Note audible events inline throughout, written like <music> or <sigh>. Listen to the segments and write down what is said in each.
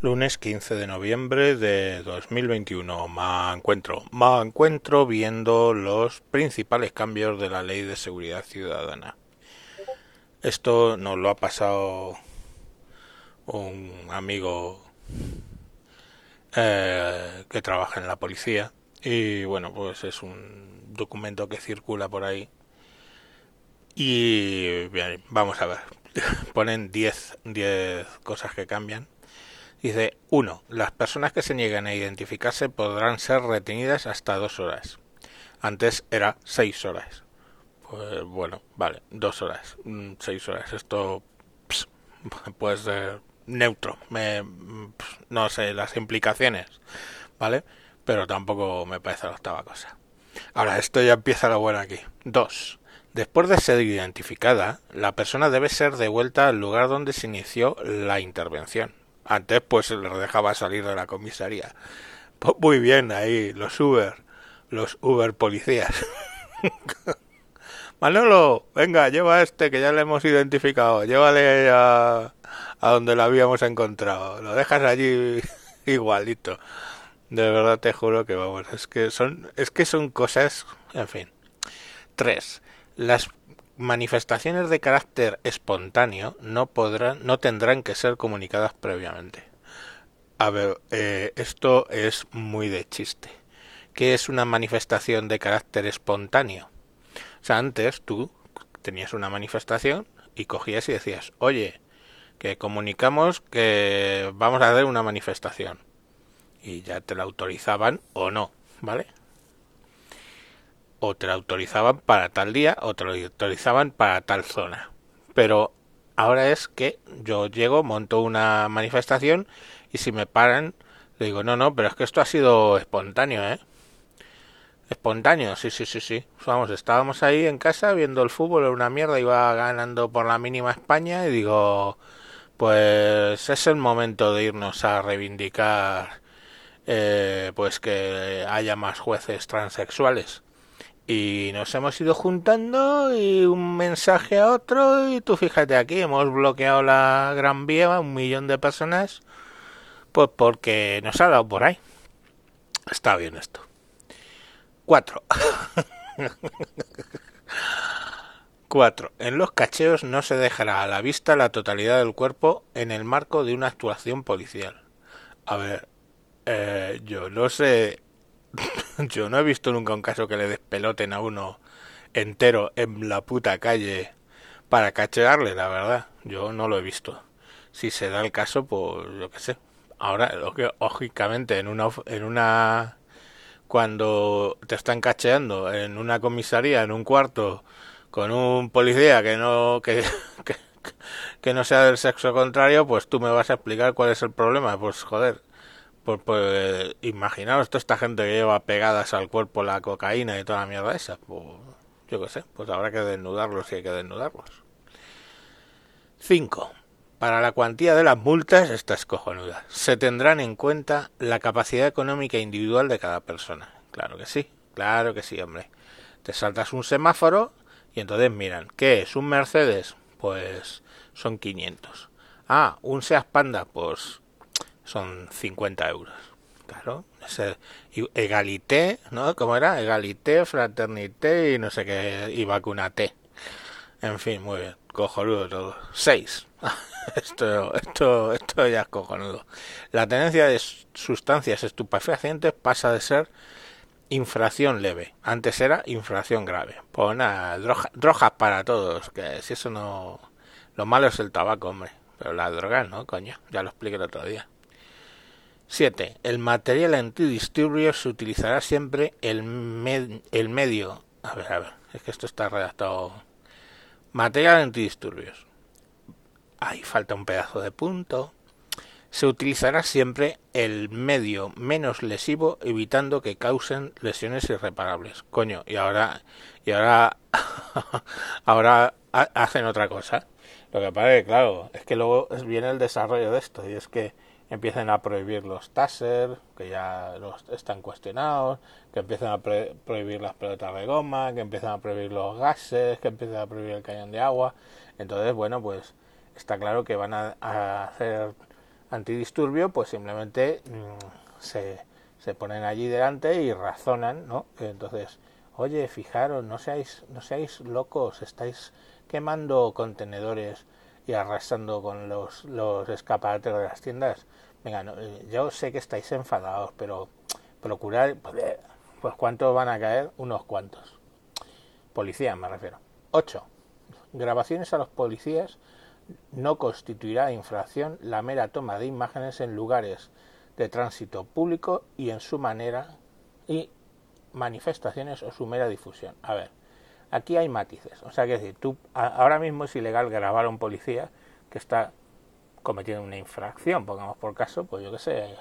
Lunes 15 de noviembre de 2021. Me encuentro, me encuentro viendo los principales cambios de la Ley de Seguridad Ciudadana. Esto nos lo ha pasado un amigo eh, que trabaja en la policía y bueno, pues es un documento que circula por ahí. Y bien, vamos a ver. <laughs> Ponen 10 cosas que cambian Dice, 1. Las personas que se niegan a identificarse podrán ser retenidas hasta dos horas. Antes era seis horas. Pues bueno, vale, dos horas, mm, seis horas. Esto puede ser neutro. No sé las implicaciones, ¿vale? Pero tampoco me parece la octava cosa. Ahora, esto ya empieza lo bueno aquí. 2. Después de ser identificada, la persona debe ser devuelta al lugar donde se inició la intervención. Antes pues les dejaba salir de la comisaría. Pues muy bien ahí, los Uber, los Uber policías. <laughs> Manolo, venga, lleva a este que ya le hemos identificado, llévale a, a donde lo habíamos encontrado, lo dejas allí <laughs> igualito. De verdad te juro que vamos, es que son, es que son cosas, en fin. Tres, las manifestaciones de carácter espontáneo no podrán, no tendrán que ser comunicadas previamente. A ver, eh, esto es muy de chiste. ¿Qué es una manifestación de carácter espontáneo? O sea, antes tú tenías una manifestación y cogías y decías, oye, que comunicamos que vamos a hacer una manifestación. Y ya te la autorizaban o no, ¿vale? O te la autorizaban para tal día o te lo autorizaban para tal zona. Pero ahora es que yo llego, monto una manifestación y si me paran, le digo, no, no, pero es que esto ha sido espontáneo, ¿eh? Espontáneo, sí, sí, sí, sí. Vamos, estábamos ahí en casa viendo el fútbol, era una mierda, iba ganando por la mínima España y digo, pues es el momento de irnos a reivindicar eh, pues que haya más jueces transexuales y nos hemos ido juntando y un mensaje a otro y tú fíjate aquí hemos bloqueado la Gran Vía un millón de personas pues porque nos ha dado por ahí. Está bien esto. Cuatro. <laughs> Cuatro. En los cacheos no se dejará a la vista la totalidad del cuerpo en el marco de una actuación policial. A ver eh, yo no sé <laughs> Yo no he visto nunca un caso que le despeloten a uno entero en la puta calle para cachearle, la verdad. Yo no lo he visto. Si se da el caso, pues yo qué sé. Ahora, lógicamente, en una, en una, cuando te están cacheando en una comisaría, en un cuarto, con un policía que no, que, <laughs> que, que no sea del sexo contrario, pues tú me vas a explicar cuál es el problema. Pues joder, pues, pues imaginaos toda esta gente que lleva pegadas al cuerpo la cocaína y toda la mierda esa. Pues, yo qué sé, pues habrá que desnudarlos y hay que desnudarlos. 5. Para la cuantía de las multas, esta es cojonuda. Se tendrán en cuenta la capacidad económica individual de cada persona. Claro que sí, claro que sí, hombre. Te saltas un semáforo y entonces miran, ¿qué es? ¿Un Mercedes? Pues son 500. Ah, un Seat Panda, pues son 50 euros. Claro, egalité, ¿no? ¿Cómo era? Egalité, fraternité y no sé qué, y vacunate. En fin, muy bien, cojonudo todo. 6. <laughs> esto, esto, esto ya es cojonudo. La tenencia de sustancias estupefacientes pasa de ser infracción leve. Antes era infracción grave. Pues nada, drogas para todos. Que si eso no. Lo malo es el tabaco, hombre. Pero la droga no, coño. Ya lo expliqué el otro día. 7. El material antidisturbios se utilizará siempre el, el medio. A ver, a ver, es que esto está redactado. Material antidisturbios. Ahí falta un pedazo de punto. Se utilizará siempre el medio menos lesivo, evitando que causen lesiones irreparables. Coño, y ahora, y ahora, <laughs> ahora hacen otra cosa. Lo que pasa es que, claro, es que luego viene el desarrollo de esto, y es que empiecen a prohibir los taser, que ya los están cuestionados, que empiecen a prohibir las pelotas de goma, que empiecen a prohibir los gases, que empiecen a prohibir el cañón de agua. Entonces, bueno, pues está claro que van a, hacer antidisturbio, pues simplemente mm, se, se ponen allí delante y razonan, ¿no? Entonces, oye, fijaros, no seáis, no seáis locos, estáis quemando contenedores y arrasando con los, los escaparates de las tiendas. Venga, eh, yo sé que estáis enfadados, pero procurar, pues, ¿cuántos van a caer? Unos cuantos. Policía, me refiero. 8. Grabaciones a los policías no constituirá infracción la mera toma de imágenes en lugares de tránsito público y en su manera y manifestaciones o su mera difusión. A ver, aquí hay matices. O sea, que decir, ahora mismo es ilegal grabar a un policía que está cometiendo una infracción, pongamos por caso, pues yo qué sé,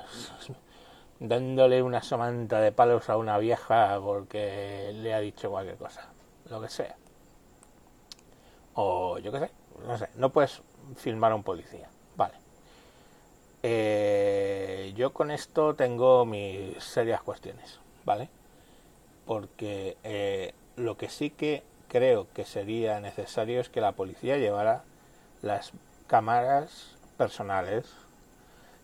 dándole una somanta de palos a una vieja porque le ha dicho cualquier cosa, lo que sea. O yo qué sé, no sé, no puedes filmar a un policía. Vale. Eh, yo con esto tengo mis serias cuestiones, ¿vale? Porque eh, lo que sí que creo que sería necesario es que la policía llevara las cámaras personales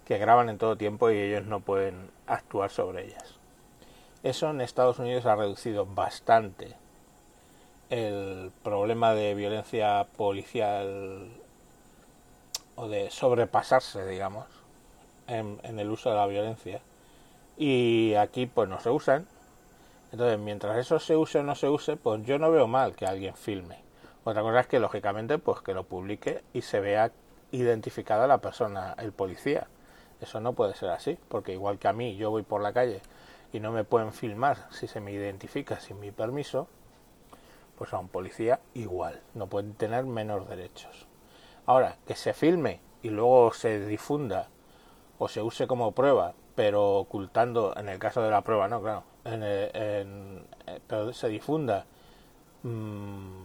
que graban en todo tiempo y ellos no pueden actuar sobre ellas. Eso en Estados Unidos ha reducido bastante el problema de violencia policial o de sobrepasarse, digamos, en, el uso de la violencia. Y aquí pues no se usan. Entonces, mientras eso se use o no se use, pues yo no veo mal que alguien filme. Otra cosa es que, lógicamente, pues que lo publique y se vea identificada la persona, el policía. Eso no puede ser así, porque igual que a mí, yo voy por la calle y no me pueden filmar si se me identifica sin mi permiso, pues a un policía igual, no pueden tener menos derechos. Ahora, que se filme y luego se difunda o se use como prueba, pero ocultando, en el caso de la prueba, no, claro, en, en, eh, pero se difunda mmm,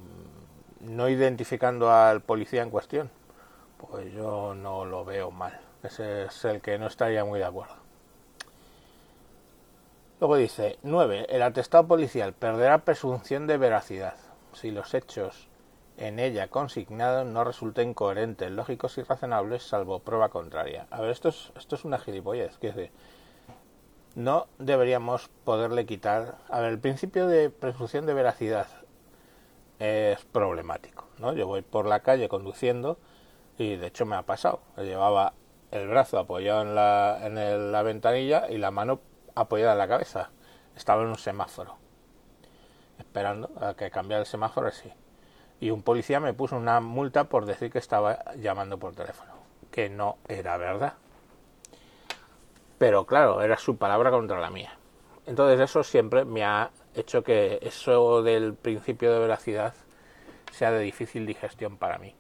no identificando al policía en cuestión, pues yo no lo veo mal. Ese es el que no estaría muy de acuerdo. Luego dice, 9. El atestado policial perderá presunción de veracidad si los hechos en ella consignados no resulten coherentes, lógicos y razonables, salvo prueba contraria. A ver, esto es, esto es una gilipollez. Que decir, no deberíamos poderle quitar. A ver, el principio de presunción de veracidad es problemático. ¿no? Yo voy por la calle conduciendo y de hecho me ha pasado. Llevaba el brazo apoyado en la, en la ventanilla y la mano apoyada en la cabeza. Estaba en un semáforo, esperando a que cambiara el semáforo así. Y un policía me puso una multa por decir que estaba llamando por teléfono, que no era verdad. Pero claro, era su palabra contra la mía. Entonces eso siempre me ha hecho que eso del principio de veracidad sea de difícil digestión para mí.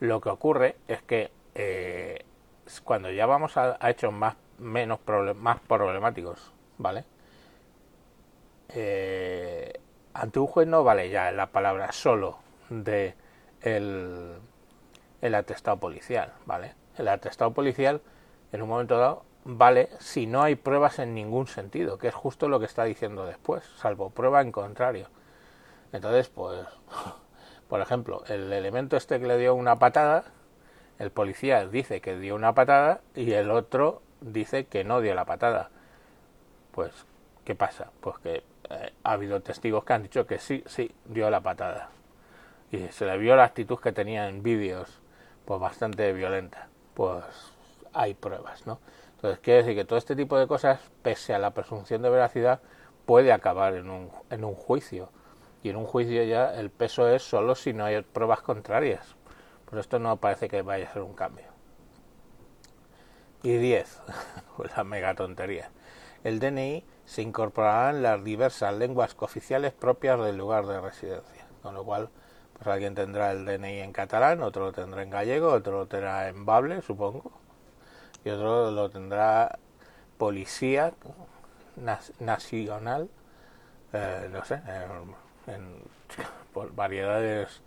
Lo que ocurre es que eh, cuando ya vamos a, hechos más menos más problemáticos, ¿vale? Eh, ante un juez no vale ya la palabra solo de el, el atestado policial, ¿vale? El atestado policial en un momento dado vale si no hay pruebas en ningún sentido, que es justo lo que está diciendo después, salvo prueba en contrario. Entonces, pues, por ejemplo, el elemento este que le dio una patada, el policía dice que dio una patada y el otro dice que no dio la patada. Pues, ¿qué pasa? Pues que eh, ha habido testigos que han dicho que sí, sí, dio la patada. Y se le vio la actitud que tenía en vídeos, pues bastante violenta. Pues hay pruebas, ¿no? Entonces, quiere decir que todo este tipo de cosas, pese a la presunción de veracidad, puede acabar en un, en un juicio. Y en un juicio ya el peso es solo si no hay pruebas contrarias. Pero esto no parece que vaya a ser un cambio. Y 10, <laughs> la mega tontería. El DNI se incorporará en las diversas lenguas cooficiales propias del lugar de residencia. Con lo cual, pues alguien tendrá el DNI en catalán, otro lo tendrá en gallego, otro lo tendrá en bable, supongo, y otro lo tendrá policía nacional, eh, no sé, en, variedades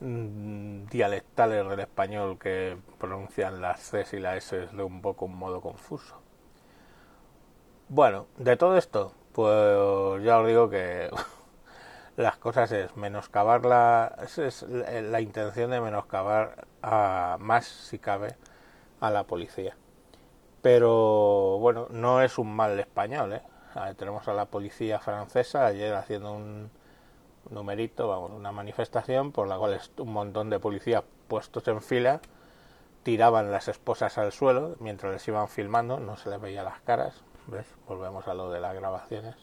Mm, dialectales del español que pronuncian las C y las S de un poco un modo confuso. Bueno, de todo esto, pues ya os digo que <laughs> las cosas es menoscabar la, es la intención de menoscabar a más si cabe a la policía. Pero bueno, no es un mal español, ¿eh? tenemos a la policía francesa ayer haciendo un numerito, vamos, una manifestación por la cual un montón de policías puestos en fila tiraban las esposas al suelo mientras les iban filmando, no se les veía las caras, ¿ves? Volvemos a lo de las grabaciones.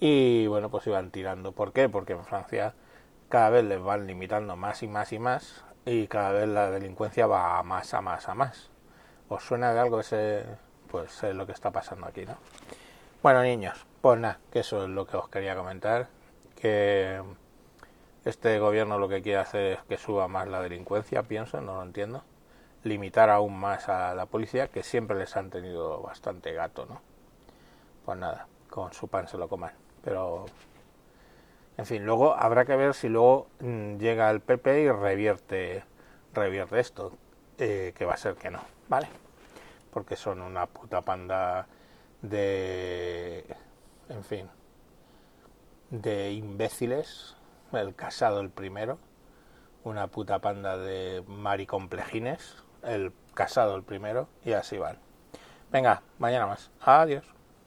Y bueno, pues iban tirando. ¿Por qué? Porque en Francia cada vez les van limitando más y más y más y cada vez la delincuencia va a más, a más, a más. ¿Os suena de algo ese? Pues es lo que está pasando aquí, ¿no? Bueno, niños, pues nada, que eso es lo que os quería comentar. Que este gobierno lo que quiere hacer es que suba más la delincuencia, pienso, no lo entiendo. Limitar aún más a la policía, que siempre les han tenido bastante gato, ¿no? Pues nada, con su pan se lo coman. Pero, en fin, luego habrá que ver si luego mm, llega el PP y revierte, revierte esto, eh, que va a ser que no, ¿vale? Porque son una puta panda de, en fin, de imbéciles el casado el primero, una puta panda de maricomplejines, el casado el primero, y así van. Venga, mañana más. Adiós.